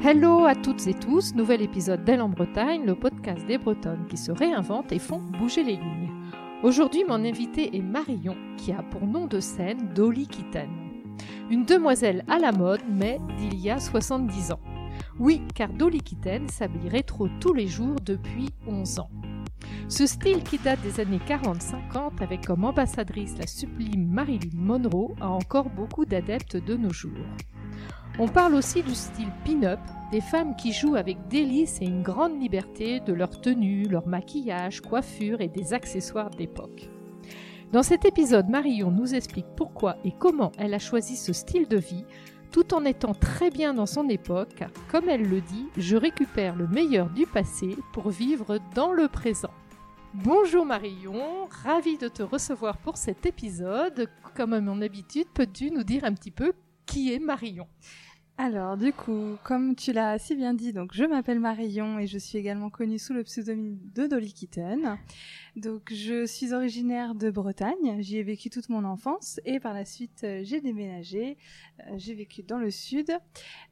Hello à toutes et tous, nouvel épisode d'Elle en Bretagne, le podcast des Bretonnes qui se réinventent et font bouger les lignes. Aujourd'hui, mon invité est Marion, qui a pour nom de scène Dolly Kitten. Une demoiselle à la mode, mais d'il y a 70 ans. Oui, car Dolly Kitten s'habille rétro tous les jours depuis 11 ans. Ce style qui date des années 40-50 avec comme ambassadrice la sublime Marilyn Monroe a encore beaucoup d'adeptes de nos jours. On parle aussi du style pin-up, des femmes qui jouent avec délice et une grande liberté de leur tenue, leur maquillage, coiffure et des accessoires d'époque. Dans cet épisode, Marion nous explique pourquoi et comment elle a choisi ce style de vie, tout en étant très bien dans son époque, comme elle le dit, je récupère le meilleur du passé pour vivre dans le présent. Bonjour Marion, ravie de te recevoir pour cet épisode. Comme à mon habitude, peux-tu nous dire un petit peu qui est Marion? Alors, du coup, comme tu l'as si bien dit, donc je m'appelle Marion et je suis également connue sous le pseudonyme de Dolly Kitten. Donc, je suis originaire de Bretagne. J'y ai vécu toute mon enfance et par la suite, euh, j'ai déménagé. Euh, j'ai vécu dans le sud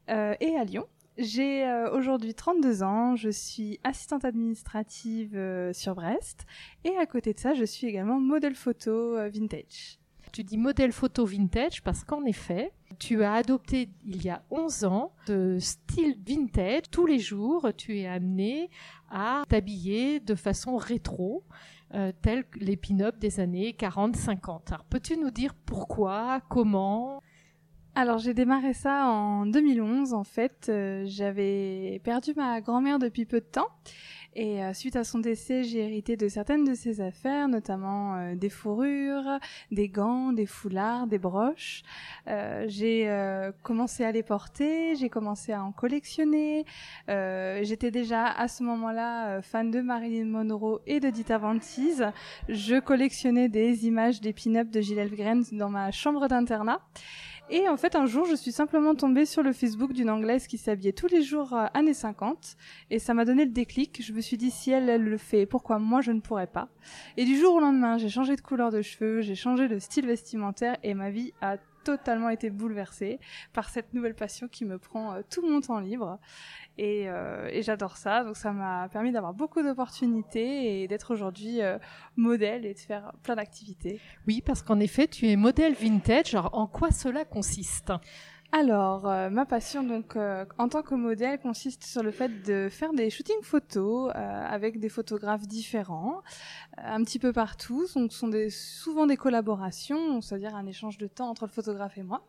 euh, et à Lyon. J'ai aujourd'hui 32 ans, je suis assistante administrative sur Brest et à côté de ça, je suis également modèle photo vintage. Tu dis modèle photo vintage parce qu'en effet, tu as adopté il y a 11 ans ce style vintage. Tous les jours, tu es amené à t'habiller de façon rétro, euh, tel que les pin-up des années 40-50. Alors, peux-tu nous dire pourquoi, comment? Alors j'ai démarré ça en 2011 en fait. Euh, j'avais perdu ma grand-mère depuis peu de temps et euh, suite à son décès, j'ai hérité de certaines de ses affaires, notamment euh, des fourrures, des gants, des foulards, des broches. Euh, j'ai commencé à les porter, j'ai commencé à en collectionner. J'étais déjà à ce moment-là fan de Marilyn Monroe et de Dita Van Je collectionnais des images des pin-up de Gilles Elfgren dans ma chambre d'internat. Et en fait, un jour, je suis simplement tombée sur le Facebook d'une Anglaise qui s'habillait tous les jours euh, années 50. Et ça m'a donné le déclic. Je me suis dit, si elle, elle le fait, pourquoi moi je ne pourrais pas? Et du jour au lendemain, j'ai changé de couleur de cheveux, j'ai changé de style vestimentaire et ma vie a totalement été bouleversée par cette nouvelle passion qui me prend euh, tout mon temps libre. Euh, et, j'adore ça. Donc ça m'a permis d'avoir beaucoup d'opportunités et d'être aujourd'hui euh, modèle et de faire plein d'activités. Oui, parce qu'en effet, tu es modèle vintage. Alors en quoi cela consiste? Alors, euh, ma passion donc euh, en tant que modèle consiste sur le fait de faire des shootings photos euh, avec des photographes différents, un petit peu partout. Donc, ce sont souvent des collaborations, c'est-à-dire un échange de temps entre le photographe et moi.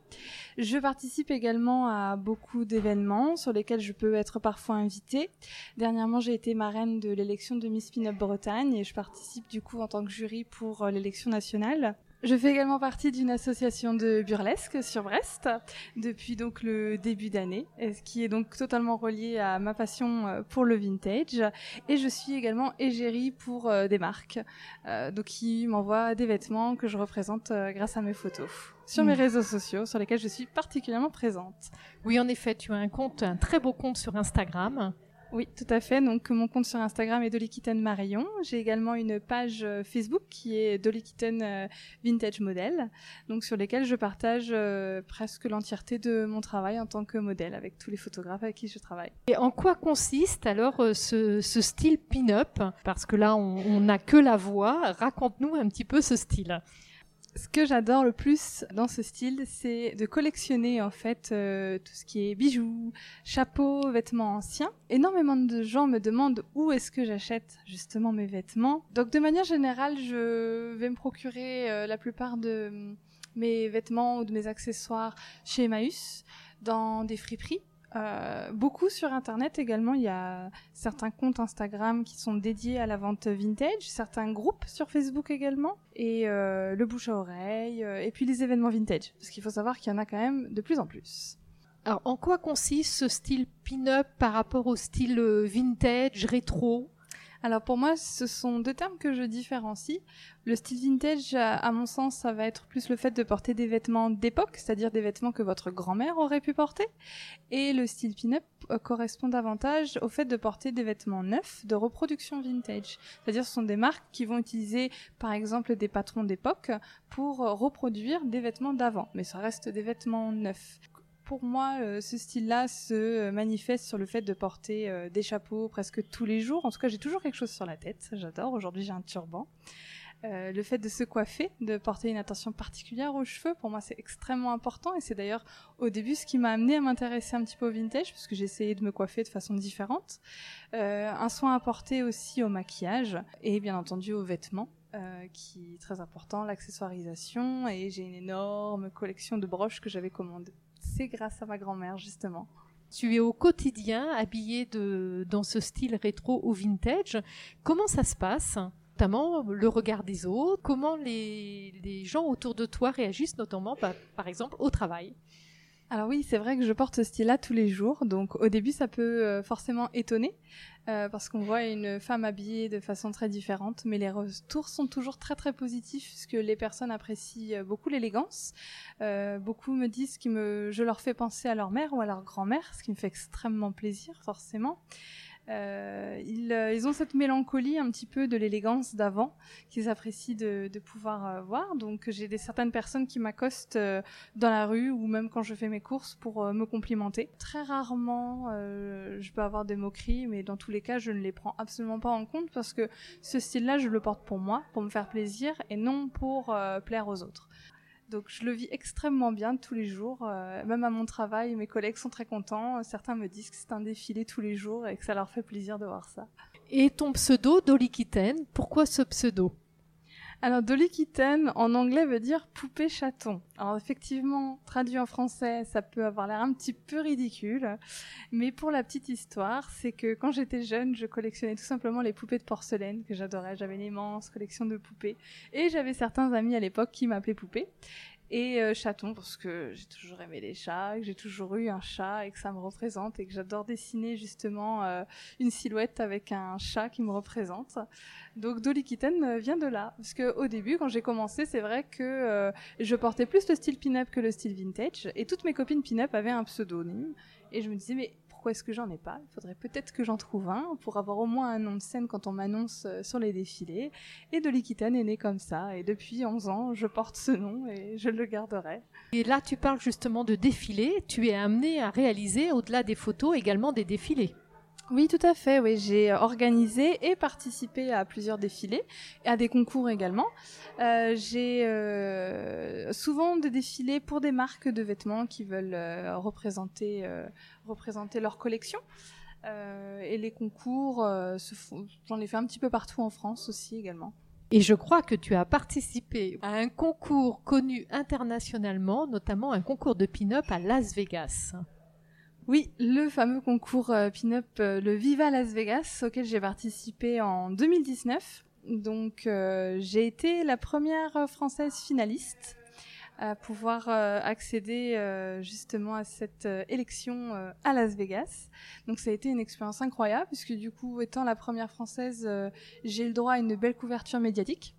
Je participe également à beaucoup d'événements sur lesquels je peux être parfois invitée. Dernièrement, j'ai été marraine de l'élection de Miss Pin-Up Bretagne et je participe du coup en tant que jury pour l'élection nationale. Je fais également partie d'une association de burlesque sur Brest depuis donc le début d'année, ce qui est donc totalement relié à ma passion euh, pour le vintage. Et je suis également égérie pour euh, des marques, euh, donc qui m'envoient des vêtements que je représente grâce à mes photos sur mes mm. réseaux sociaux, sur lesquels je suis particulièrement présente. Oui, en effet, tu as un compte, un très beau compte sur Instagram oui, tout à fait. Donc mon compte sur Instagram est Dolikitten Marion. J'ai également une page euh, Facebook qui est Dolikitten euh, Vintage Model, donc sur lesquelles je partage euh, presque l'entièreté de mon travail en tant que modèle avec tous les photographes avec qui je travaille. Et en quoi consiste alors ce, style pin-up? Parce que là, on n'a que la voix. Raconte-nous un petit peu ce style ce que j'adore le plus dans ce style, c'est de collectionner en fait euh, tout ce qui est bijoux, chapeaux, vêtements anciens. Énormément de gens me demandent où est-ce que j'achète justement mes vêtements. Donc de manière générale, je vais me procurer euh, la plupart de mm, mes vêtements ou de mes accessoires chez Emmaüs dans des friperies euh, beaucoup sur Internet également. Il y a certains comptes Instagram qui sont dédiés à la vente vintage, certains groupes sur Facebook également, et euh, le bouche à oreille, euh, et puis les événements vintage. Parce qu'il faut savoir qu'il y en a quand même de plus en plus. Alors, en quoi consiste ce style pin-up par rapport au style vintage, rétro? Alors pour moi, ce sont deux termes que je différencie. Le style vintage, à mon sens, ça va être plus le fait de porter des vêtements d'époque, c'est-à-dire des vêtements que votre grand-mère aurait pu porter. Et le style pin-up euh, correspond davantage au fait de porter des vêtements neufs de reproduction vintage. C'est-à-dire ce sont des marques qui vont utiliser par exemple des patrons d'époque pour reproduire des vêtements d'avant, mais ça reste des vêtements neufs pour moi, euh, ce style-là se euh, manifeste sur le fait de porter euh, des chapeaux presque tous les jours. En tout cas, j'ai toujours quelque chose sur la tête. J'adore. Aujourd'hui, j'ai un turban. le fait de se coiffer, de porter une attention particulière aux cheveux, pour moi c'est extrêmement important et c'est d'ailleurs au début ce qui m'a amené à m'intéresser un petit peu au vintage puisque j'ai essayé de me coiffer de façon différente. un soin porter aussi au maquillage et bien entendu aux vêtements. qui est très important, l'accessoirisation, et j'ai une énorme collection de broches que j'avais commandées c'est grâce à ma grand-mère, justement. Tu es au quotidien habillée dans ce style rétro ou vintage. Comment ça se passe? Notamment le regard des autres, comment les, gens autour de toi réagissent, notamment par exemple au travail? Alors oui, c'est vrai que je porte ce style-là tous les jours, donc au début ça peut euh, forcément étonner, euh, parce qu'on voit une femme habillée de façon très différente, mais les retours sont toujours très très positifs, puisque les personnes apprécient euh, beaucoup l'élégance. beaucoup me disent que je leur fais penser à leur mère ou à leur grand-mère, ce qui me fait extrêmement plaisir forcément. Euh, euh, ils, ont cette mélancolie un petit peu de l'élégance d'avant qu'ils apprécient de, pouvoir euh, voir. Donc j'ai des certaines personnes qui m'accostent dans la rue ou même quand je fais mes courses pour me complimenter. Très rarement, je peux avoir des moqueries, mais dans tous les cas, je ne les prends absolument pas en compte parce que ce style-là, je le porte pour moi, pour me faire plaisir et non pour plaire aux autres. Donc je le vis extrêmement bien tous les jours, euh, même à mon travail, mes collègues sont très contents. Certains me disent que c'est un défilé tous les jours et que ça leur fait plaisir de voir ça. Et ton pseudo, Dolly pourquoi ce pseudo? Alors, Dolly Kitten, en anglais, veut dire poupée chaton. Alors, effectivement, traduit en français, ça peut avoir l'air un petit peu ridicule. Mais pour la petite histoire, c'est que quand j'étais jeune, je collectionnais tout simplement les poupées de porcelaine que j'adorais. J'avais une immense collection de poupées. Et j'avais certains amis à l'époque qui m'appelaient poupée et euh, chaton parce que j'ai toujours aimé les chats, que j'ai toujours eu un chat et que ça me représente et que j'adore dessiner justement euh, une silhouette avec un chat qui me représente. Donc Dolly Kitten euh, vient de là parce que au début quand j'ai commencé, c'est vrai que je portais plus le style pin-up que le style vintage et toutes mes copines pin-up avaient un pseudonyme et je me disais mais est-ce que j'en ai pas? Il faudrait peut-être que j'en trouve un pour avoir au moins un nom de scène quand on m'annonce euh, sur les défilés. Et Dolikiten est né comme ça. Et depuis 11 ans, je porte ce nom et je le garderai. Et là, tu parles justement de défilés. Tu es amené à réaliser, au-delà des photos, également des défilés. Oui, tout à fait. Oui, j'ai organisé et participé à plusieurs défilés et à des concours également. Euh, j'ai euh, souvent des défilés pour des marques de vêtements qui veulent euh, représenter représenter leur collection. et les concours, j'en ai fait un petit peu partout en France aussi également. Et je crois que tu as participé à un concours connu internationalement, notamment un concours de pin-up à Las Vegas. Oui, le fameux concours euh, pin-up, euh, le Viva Las Vegas, auquel j'ai participé en 2019. Donc, euh, j'ai été la première française finaliste à pouvoir accéder justement à cette élection à Las Vegas. Donc ça a été une expérience incroyable puisque du coup, étant la première française, j'ai le droit à une belle couverture médiatique.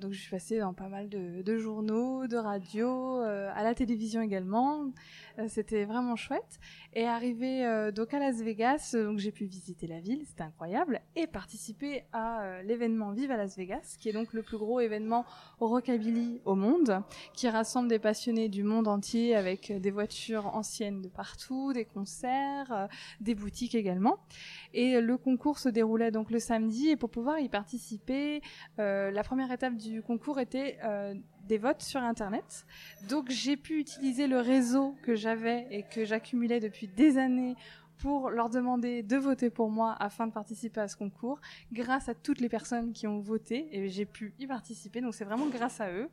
Donc je suis passée dans pas mal de, journaux, de radios, à la télévision également. Euh, c'était vraiment chouette. Et arrivé euh, donc à Las Vegas, euh, donc j'ai pu visiter la ville, c'était incroyable, et participer à l'événement Vive à Las Vegas, qui est donc le plus gros événement rockabilly au monde, qui rassemble des passionnés du monde entier avec des voitures anciennes de partout, des concerts, des boutiques également. Et le concours se déroulait donc le samedi, et pour pouvoir y participer, la première étape du concours était des votes sur Internet. Donc j'ai pu utiliser le réseau que j'avais et que j'accumulais depuis des années pour leur demander de voter pour moi afin de participer à ce concours, grâce à toutes les personnes qui ont voté et j'ai pu y participer. Donc c'est vraiment grâce à eux.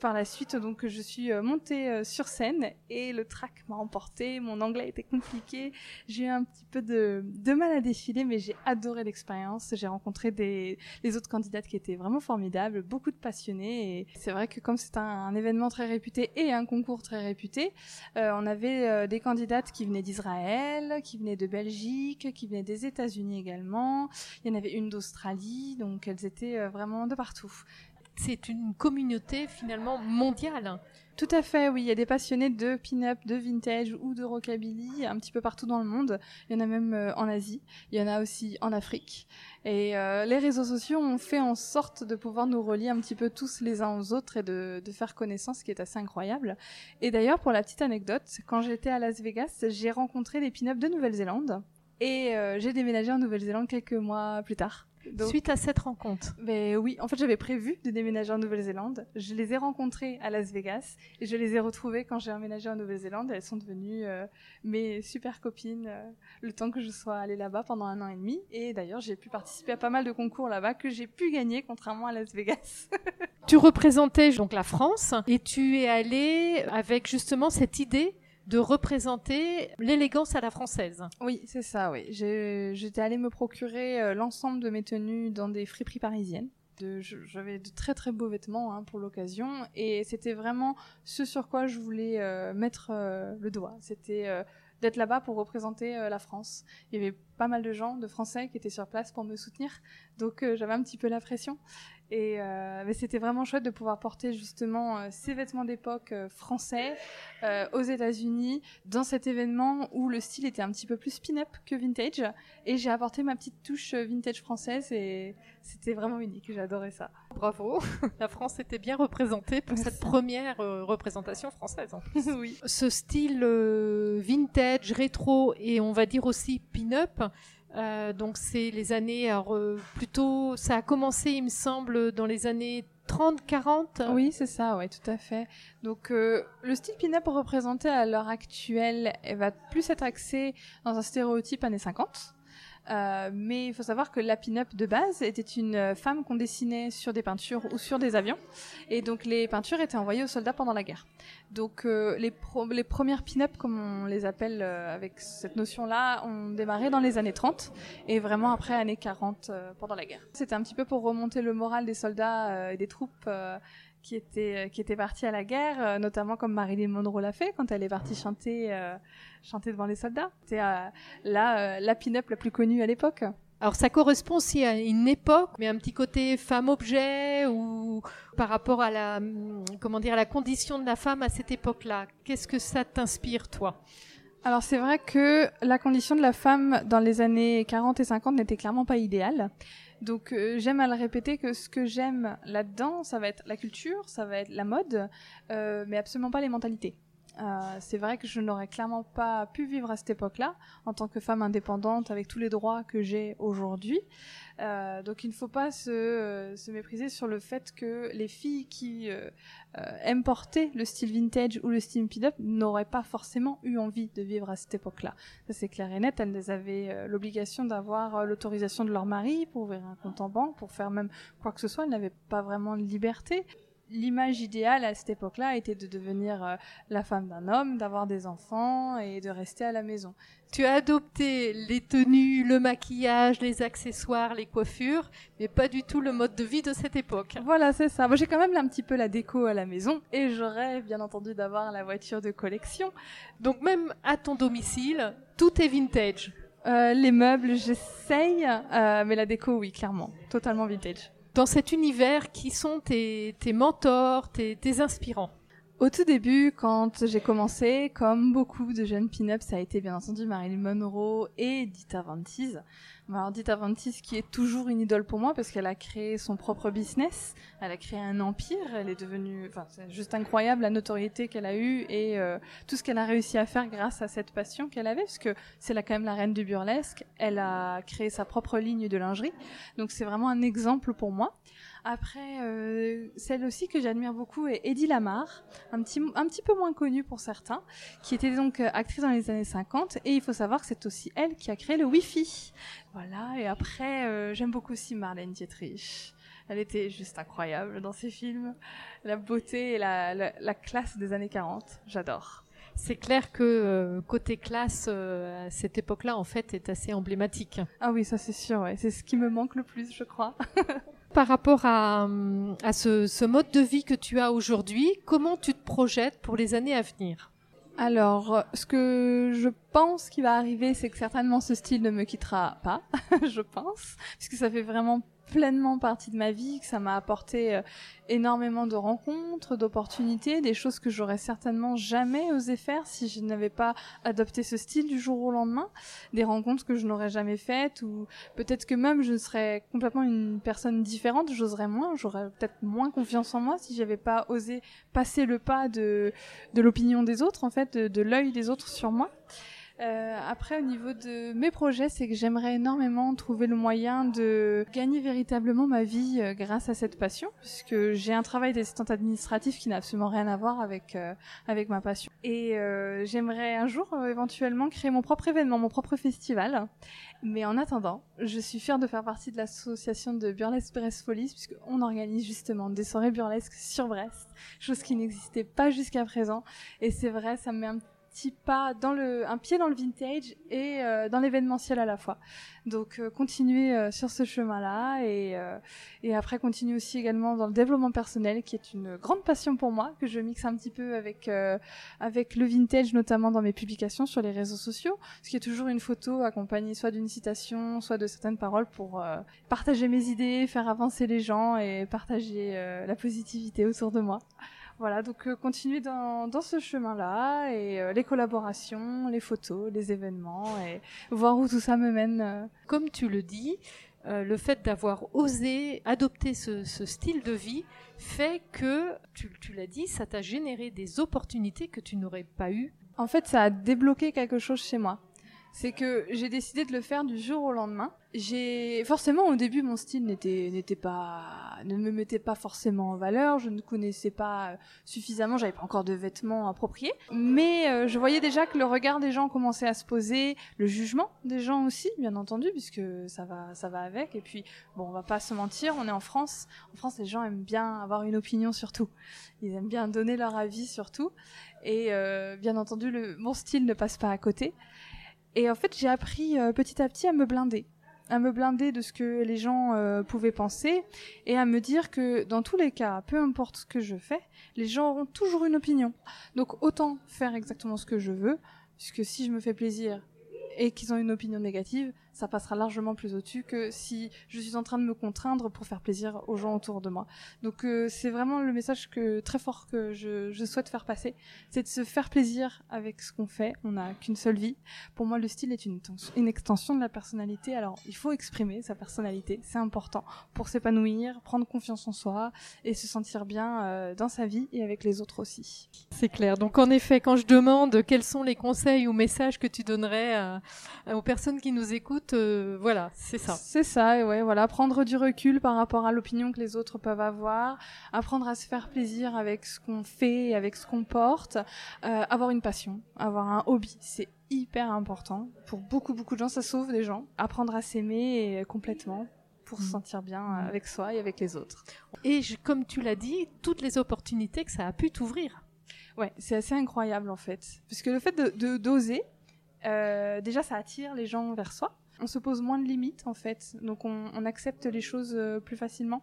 Par la suite, donc je suis euh, montée euh, sur scène et le track m'a emporté. Mon anglais était compliqué. J'ai eu un petit peu de, mal à défiler, mais j'ai adoré l'expérience. J'ai rencontré des les autres candidates qui étaient vraiment formidables, beaucoup de passionnés. Et c'est vrai que comme c'est un, événement très réputé et un concours très réputé, euh, on avait des candidates qui venaient d'Israël, qui de Belgique, qui venaient des États-Unis également. Il y en avait une d'Australie, donc elles étaient vraiment de partout. C'est une communauté finalement mondiale. Tout à fait, oui. Il y a des passionnés de pin-up, de vintage ou de rockabilly un petit peu partout dans le monde. Il y en a même euh, en Asie. Il y en a aussi en Afrique. Et euh, les réseaux sociaux ont fait en sorte de pouvoir nous relier un petit peu tous les uns aux autres et de, faire connaissance, ce qui est assez incroyable. Et d'ailleurs, pour la petite anecdote, quand j'étais à Las Vegas, j'ai rencontré les pin-up de Nouvelle-Zélande. Et euh, j'ai déménagé en Nouvelle-Zélande quelques mois plus tard. Donc, Suite à cette rencontre Mais oui, en fait, j'avais prévu de déménager en Nouvelle-Zélande. Je les ai rencontrées à Las Vegas et je les ai retrouvées quand j'ai emménagé en Nouvelle-Zélande. Elles sont devenues euh, mes super copines euh, le temps que je sois allée là-bas pendant un an et demi. Et d'ailleurs, j'ai pu participer à pas mal de concours là-bas que j'ai pu gagner, contrairement à Las Vegas. tu représentais donc la France et tu es allée avec justement cette idée de représenter l'élégance à la française. Oui, c'est ça, oui. J'étais allée me procurer euh, l'ensemble de mes tenues dans des friperies parisiennes. J'avais de très très beaux vêtements hein, pour l'occasion et c'était vraiment ce sur quoi je voulais euh, mettre euh, le doigt. C'était d'être là-bas pour représenter la France. Il y avait pas mal de gens, de Français, qui étaient sur place pour me soutenir, donc j'avais un petit peu la pression. Et euh, c'était vraiment chouette de pouvoir porter justement euh, ces vêtements d'époque euh, français euh, aux États-Unis dans cet événement où le style était un petit peu plus pin-up que vintage. Et j'ai apporté ma petite touche vintage française et c'était vraiment unique. J'adorais ça. Bravo, la France était bien représentée pour cette première représentation française. En plus. oui. Ce style vintage, rétro et on va dire aussi pin-up. Euh, donc c'est les années alors, euh, plutôt ça a commencé il me semble dans les années 30 40 Oui, c'est ça, ouais, tout à fait. Donc euh, le style pin-up représenté à l'heure actuelle va plus être axé dans un stéréotype années 50. Euh, mais il faut savoir que la pin-up de base était une femme qu'on dessinait sur des peintures ou sur des avions. Et donc les peintures étaient envoyées aux soldats pendant la guerre. Donc euh, les, les premières pin-up, comme on les appelle euh, avec cette notion-là, ont démarré dans les années 30 et vraiment après années 40 euh, pendant la guerre. C'était un petit peu pour remonter le moral des soldats et des troupes qui étaient qui étaient partis à la guerre, notamment comme Marilyn Monroe l'a fait quand elle est partie chanter chanter devant les soldats. C'était euh, la, euh, la pin-up la plus connue à l'époque. Alors ça correspond aussi à une époque, mais un petit côté femme-objet ou par rapport à la comment dire à la condition de la femme à cette époque-là. Qu'est-ce que ça t'inspire toi? Alors c'est vrai que la condition de la femme dans les années 40 et 50 n'était clairement pas idéale. Donc euh, j'aime à le répéter que ce que j'aime là-dedans, ça va être la culture, ça va être la mode, euh, mais absolument pas les mentalités. Euh, c'est vrai que je n'aurais clairement pas pu vivre à cette époque-là en tant que femme indépendante avec tous les droits que j'ai aujourd'hui. Euh, donc il ne faut pas se, euh, se, mépriser sur le fait que les filles qui aiment porter le style vintage ou le style pin-up n'auraient pas forcément eu envie de vivre à cette époque-là. C'est clair et net. Elles avaient l'obligation d'avoir l'autorisation de leur mari pour ouvrir un compte en banque, pour faire même quoi que ce soit. Elles n'avaient pas vraiment de liberté l'image idéale à cette époque-là était de devenir euh, la femme d'un homme, d'avoir des enfants et de rester à la maison. Tu as adopté les tenues, le maquillage, les accessoires, les coiffures, mais pas du tout le mode de vie de cette époque. Voilà, c'est ça. Moi, j'ai quand même un petit peu la déco à la maison et je rêve bien entendu d'avoir la voiture de collection. Donc même à ton domicile, tout est vintage. Euh, les meubles, j'essaye, euh, mais la déco, oui, clairement, totalement vintage dans cet univers, qui sont tes, tes mentors, tes, tes inspirants au tout début, quand j'ai commencé, comme beaucoup de jeunes pin-up, ça a été bien entendu Marilyn Monroe et Dita Van Teese. Alors Dita Van Teese qui est toujours une idole pour moi parce qu'elle a créé son propre business, elle a créé un empire, elle est devenue, enfin c'est juste incroyable la notoriété qu'elle a eue et euh, tout ce qu'elle a réussi à faire grâce à cette passion qu'elle avait, parce que c'est là quand même la reine du burlesque. Elle a créé sa propre ligne de lingerie, donc c'est vraiment un exemple pour moi. Après, euh, celle aussi que j'admire beaucoup est Eddie Lamar, un petit, un petit peu moins connue pour certains, qui était donc euh, actrice dans les années 50. Et il faut savoir que c'est aussi elle qui a créé le Wi-Fi. Voilà. Et après, euh, j'aime beaucoup aussi Marlène Dietrich. Elle était juste incroyable dans ses films. La beauté et la, la, la classe des années 40. J'adore. C'est clair que euh, côté classe, euh, à cette époque-là, en fait, est assez emblématique. Ah oui, ça c'est sûr. Ouais. C'est ce qui me manque le plus, je crois. par rapport à, à ce, ce, mode de vie que tu as aujourd'hui, comment tu te projettes pour les années à venir? Alors, ce que je pense qui va arriver, c'est que certainement ce style ne me quittera pas, je pense, puisque ça fait vraiment pleinement partie de ma vie, que ça m'a apporté euh, énormément de rencontres, d'opportunités, des choses que j'aurais certainement jamais osé faire si je n'avais pas adopté ce style du jour au lendemain, des rencontres que je n'aurais jamais faites ou peut-être que même je serais complètement une personne différente, j'oserais moins, j'aurais peut-être moins confiance en moi si j'avais pas osé passer le pas de, de l'opinion des autres, en fait, de, de l'œil des autres sur moi. Euh, après, au niveau de mes projets, c'est que j'aimerais énormément trouver le moyen de gagner véritablement ma vie euh, grâce à cette passion, puisque j'ai un travail d'assistante administrative qui n'a absolument rien à voir avec euh, avec ma passion. Et euh, j'aimerais un jour euh, éventuellement créer mon propre événement, mon propre festival. Mais en attendant, je suis fière de faire partie de l'association de Burlesque Brest Folies, puisqu'on organise justement des soirées burlesques sur Brest, chose qui n'existait pas jusqu'à présent. Et c'est vrai, ça me met un pas dans le, un pied dans le vintage et euh, dans l'événementiel à la fois. Donc euh, continuer euh, sur ce chemin-là et, euh, et après continuer aussi également dans le développement personnel qui est une grande passion pour moi que je mixe un petit peu avec euh, avec le vintage notamment dans mes publications sur les réseaux sociaux, ce qui est toujours une photo accompagnée soit d'une citation, soit de certaines paroles pour euh, partager mes idées, faire avancer les gens et partager la positivité autour de moi. Voilà, donc euh, continuer dans, dans ce chemin-là et euh, les collaborations, les photos, les événements et voir où tout ça me mène. euh. Comme tu le dis, euh, le fait d'avoir osé adopter ce, ce style de vie fait que, tu, tu l'as dit, ça t'a généré des opportunités que tu n'aurais pas eues. En fait, ça a débloqué quelque chose chez moi. C'est que j'ai décidé de le faire du jour au lendemain. J'ai forcément au début mon style n'était n'était pas ne me mettait pas forcément en valeur. Je ne connaissais pas euh, suffisamment. J'avais pas encore de vêtements appropriés. Mais euh, je voyais déjà que le regard des gens commençait à se poser, le jugement des gens aussi, bien entendu, puisque ça va ça va avec. Et puis bon, on va pas se mentir, on est en France. En France, les gens aiment bien avoir une opinion sur tout. Ils aiment bien donner leur avis sur tout. Et euh, bien entendu, le, mon style ne passe pas à côté. Et en fait, j'ai appris euh, petit à petit à me blinder, à me blinder de ce que les gens euh, pouvaient penser et à me dire que dans tous les cas, peu importe ce que je fais, les gens auront toujours une opinion. Donc autant faire exactement ce que je veux, puisque si je me fais plaisir et qu'ils ont une opinion négative, ça passera largement plus au-dessus que si je suis en train de me contraindre pour faire plaisir aux gens autour de moi. Donc euh, c'est vraiment le message très fort que je, souhaite faire passer, c'est de se faire plaisir avec ce qu'on fait. On n'a qu'une seule vie. Pour moi, le style est une, tens- une extension de la personnalité. Alors il faut exprimer sa personnalité, c'est important pour s'épanouir, prendre confiance en soi et se sentir bien euh, dans sa vie et avec les autres aussi. C'est clair. Donc en effet, quand je demande quels sont les conseils ou messages que tu donnerais à- aux personnes qui nous écoutent, euh, voilà, c'est ça. C'est ça, et ouais, voilà, prendre du recul par rapport à l'opinion que les autres peuvent avoir, apprendre à se faire plaisir avec ce qu'on fait, et avec ce qu'on porte, euh, avoir une passion, avoir un hobby, c'est hyper important. Pour beaucoup, beaucoup de gens, ça sauve des gens. Apprendre à s'aimer et- complètement pour se Mm. sentir bien euh, avec soi et avec les autres. Et je- comme tu l'as dit, toutes les opportunités que ça a pu t'ouvrir. Ouais, c'est assez incroyable en fait. Parce que le fait de de- d'oser, euh, déjà ça attire les gens vers soi. On se pose moins de limites en fait, donc on, on accepte les choses euh, plus facilement.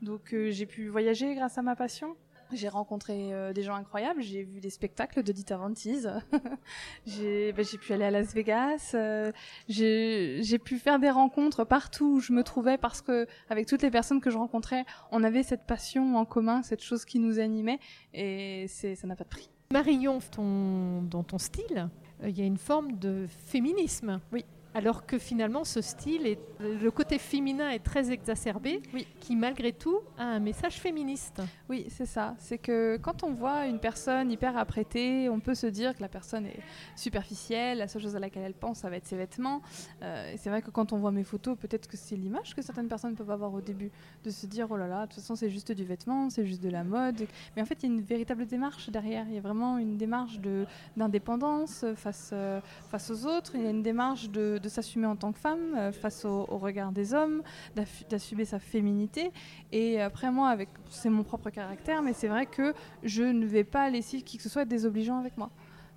Donc euh, j'ai pu voyager grâce à ma passion. J'ai rencontré euh, des gens incroyables, j'ai vu des spectacles de Dita Vantise, j'ai bah, pu aller à Las Vegas, euh, j'ai pu faire des rencontres partout où je me trouvais parce que avec toutes les personnes que je rencontrais, on avait cette passion en commun, cette chose qui nous animait et c'est ça n'a pas de prix. Marion, ton, dans ton style, euh, il y a une forme de féminisme. Oui. Alors que finalement, ce style, est, le côté féminin est très exacerbé, Oui. qui malgré tout a un message féministe. Oui, c'est ça. C'est que quand on voit une personne hyper apprêtée, on peut se dire que la personne est superficielle, la seule chose à laquelle elle pense, ça va être ses vêtements. Euh, c'est vrai que quand on voit mes photos, peut-être que c'est l'image que certaines personnes peuvent avoir au début, de se dire oh là là, de toute façon c'est juste du vêtement, c'est juste de la mode. Mais en fait, il y a une véritable démarche derrière. Il y a vraiment une démarche d'indépendance face euh, face aux autres. Il y a une démarche de, de s'assumer en tant que femme euh, face au, au regard des hommes, d'assumer sa féminité. Et après moi, avec c'est mon propre caractère, mais c'est vrai que je ne vais pas laisser qui que ce soit être désobligeant avec moi.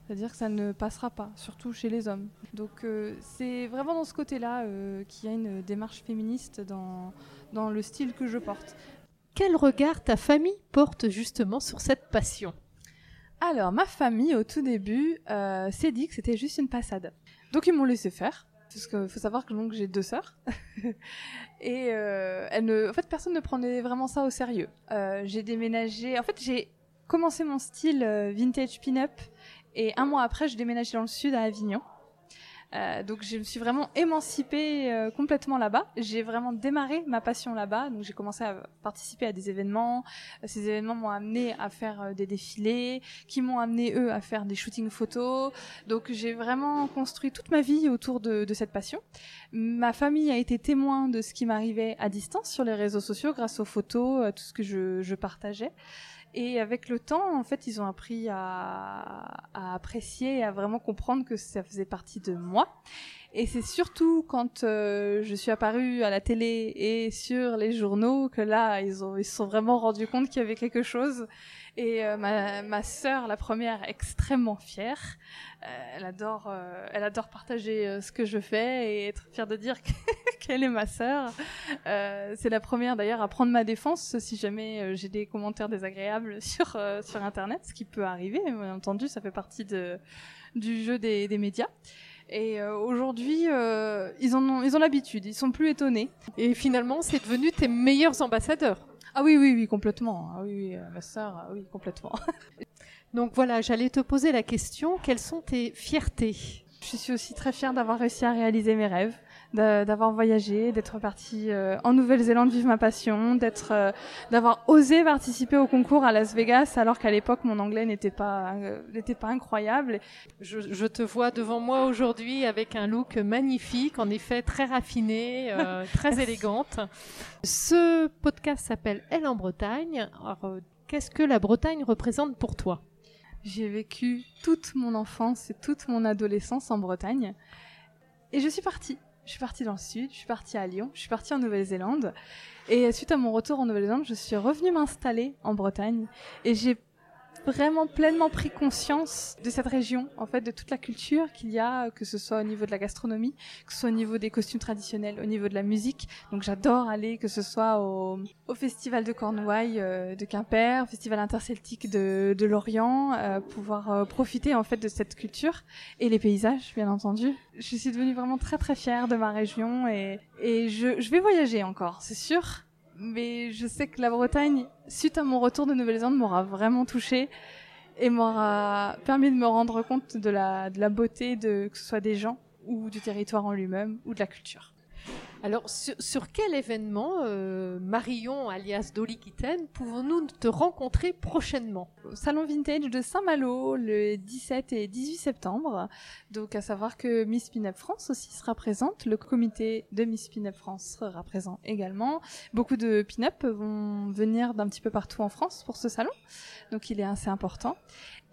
C'est-à-dire que ça ne passera pas, surtout chez les hommes. Donc euh, c'est vraiment dans ce côté-là euh, qu'il y a une démarche féministe dans, dans le style que je porte. Quel regard ta famille porte justement sur cette passion? Alors, ma famille, au tout début, euh, s'est dit que c'était juste une passade. Donc, ils m'ont laissé faire. Parce qu'il faut savoir que donc j'ai deux sœurs et euh, ne, en fait personne ne prenait vraiment ça au sérieux. Euh, j'ai déménagé, en fait j'ai commencé mon style euh, vintage pin-up et un mois après je déménagé dans le sud à Avignon. Euh, donc je me suis vraiment émancipée euh, complètement là-bas. J'ai vraiment démarré ma passion là-bas. Donc j'ai commencé à participer à des événements. Ces événements m'ont amené à faire euh, des défilés, qui m'ont amené eux à faire des shootings photos. Donc j'ai vraiment construit toute ma vie autour de, cette passion. Ma famille a été témoin de ce qui m'arrivait à distance sur les réseaux sociaux grâce aux photos, à tout ce que je partageais. Et avec le temps, en fait, ils ont appris à, à apprécier à vraiment comprendre que ça faisait partie de moi. Et c'est surtout quand euh, je suis apparue à la télé et sur les journaux que là, ils ont, ils se sont vraiment rendus compte qu'il y avait quelque chose. Et euh, ma, ma sœur, la première, extrêmement fière. Euh, elle adore, euh, elle adore partager ce que je fais et être fière de dire qu'elle est ma sœur. C'est la première d'ailleurs à prendre ma défense si jamais j'ai des commentaires désagréables sur sur internet, ce qui peut arriver. Bien entendu, ça fait partie de du jeu des, des médias. Et euh, aujourd'hui, euh, ils en ont, ils ont l'habitude, ils sont plus étonnés. Et finalement, c'est devenu tes meilleurs ambassadeurs. Ah oui, oui, oui, complètement. Ah oui, oui, ma sœur, ah oui, complètement. Donc voilà, j'allais te poser la question, quelles sont tes fiertés? Je suis aussi très fière d'avoir réussi à réaliser mes rêves d'avoir voyagé, d'être partie euh, en Nouvelle-Zélande vivre ma passion, d'être, euh, d'avoir osé participer au concours à Las Vegas alors qu'à l'époque mon anglais n'était pas euh, n'était pas incroyable. Je, je, te vois devant moi aujourd'hui avec un look magnifique, en effet très raffiné, euh, très élégante. Ce podcast s'appelle Elle en Bretagne. Alors, qu'est-ce que la Bretagne représente pour toi? J'ai vécu toute mon enfance et toute mon adolescence en Bretagne. Et je suis partie je suis partie dans le sud, je suis partie à Lyon, je suis partie en Nouvelle-Zélande. Et suite à mon retour en Nouvelle-Zélande, je suis revenue m'installer en Bretagne. Et j'ai vraiment pleinement pris conscience de cette région, en fait, de toute la culture qu'il y a, que ce soit au niveau de la gastronomie, que ce soit au niveau des costumes traditionnels, au niveau de la musique. Donc j'adore aller, que ce soit au, au festival de Cornouailles euh, de Quimper, au festival interceltique de, de Lorient, euh, pouvoir euh, profiter en fait de cette culture et les paysages, bien entendu. Je suis devenue vraiment très très fière de ma région et, et je, je vais voyager encore, c'est sûr mais je sais que la Bretagne, suite à mon retour de Nouvelle-Zélande, m'aura vraiment touchée et m'aura permis de me rendre compte de la, beauté de que ce soit des gens ou du territoire en lui-même ou de la culture. Alors, sur, quel événement, euh, Marion, alias Dolly Kitten, pouvons-nous te rencontrer prochainement? Au Salon Vintage de Saint-Malo, le 17 et 18 septembre. Donc, à savoir que Miss Pin-Up France aussi sera présente. Le comité de Miss Pin-Up France sera présent également. Beaucoup de pin-up vont venir d'un petit peu partout en France pour ce salon. Donc, il est assez important.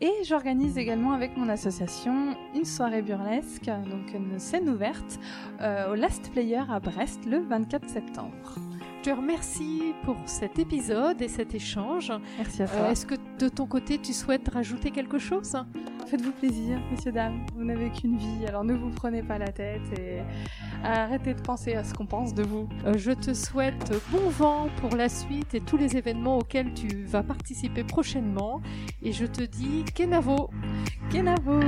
Et j'organise également avec mon association une soirée burlesque, donc une scène ouverte euh, au Last Player à Brest le 24 septembre. Je te remercie pour cet épisode et cet échange. Merci à toi. Euh, Est-ce que de ton côté, tu souhaites rajouter quelque chose? Faites-vous plaisir, messieurs, dames. Vous n'avez qu'une vie, alors ne vous prenez pas la tête et arrêtez de penser à ce qu'on pense de vous. Euh, je te souhaite bon vent pour la suite et tous les événements auxquels tu vas participer prochainement. Et je te dis Kenavo Kenavo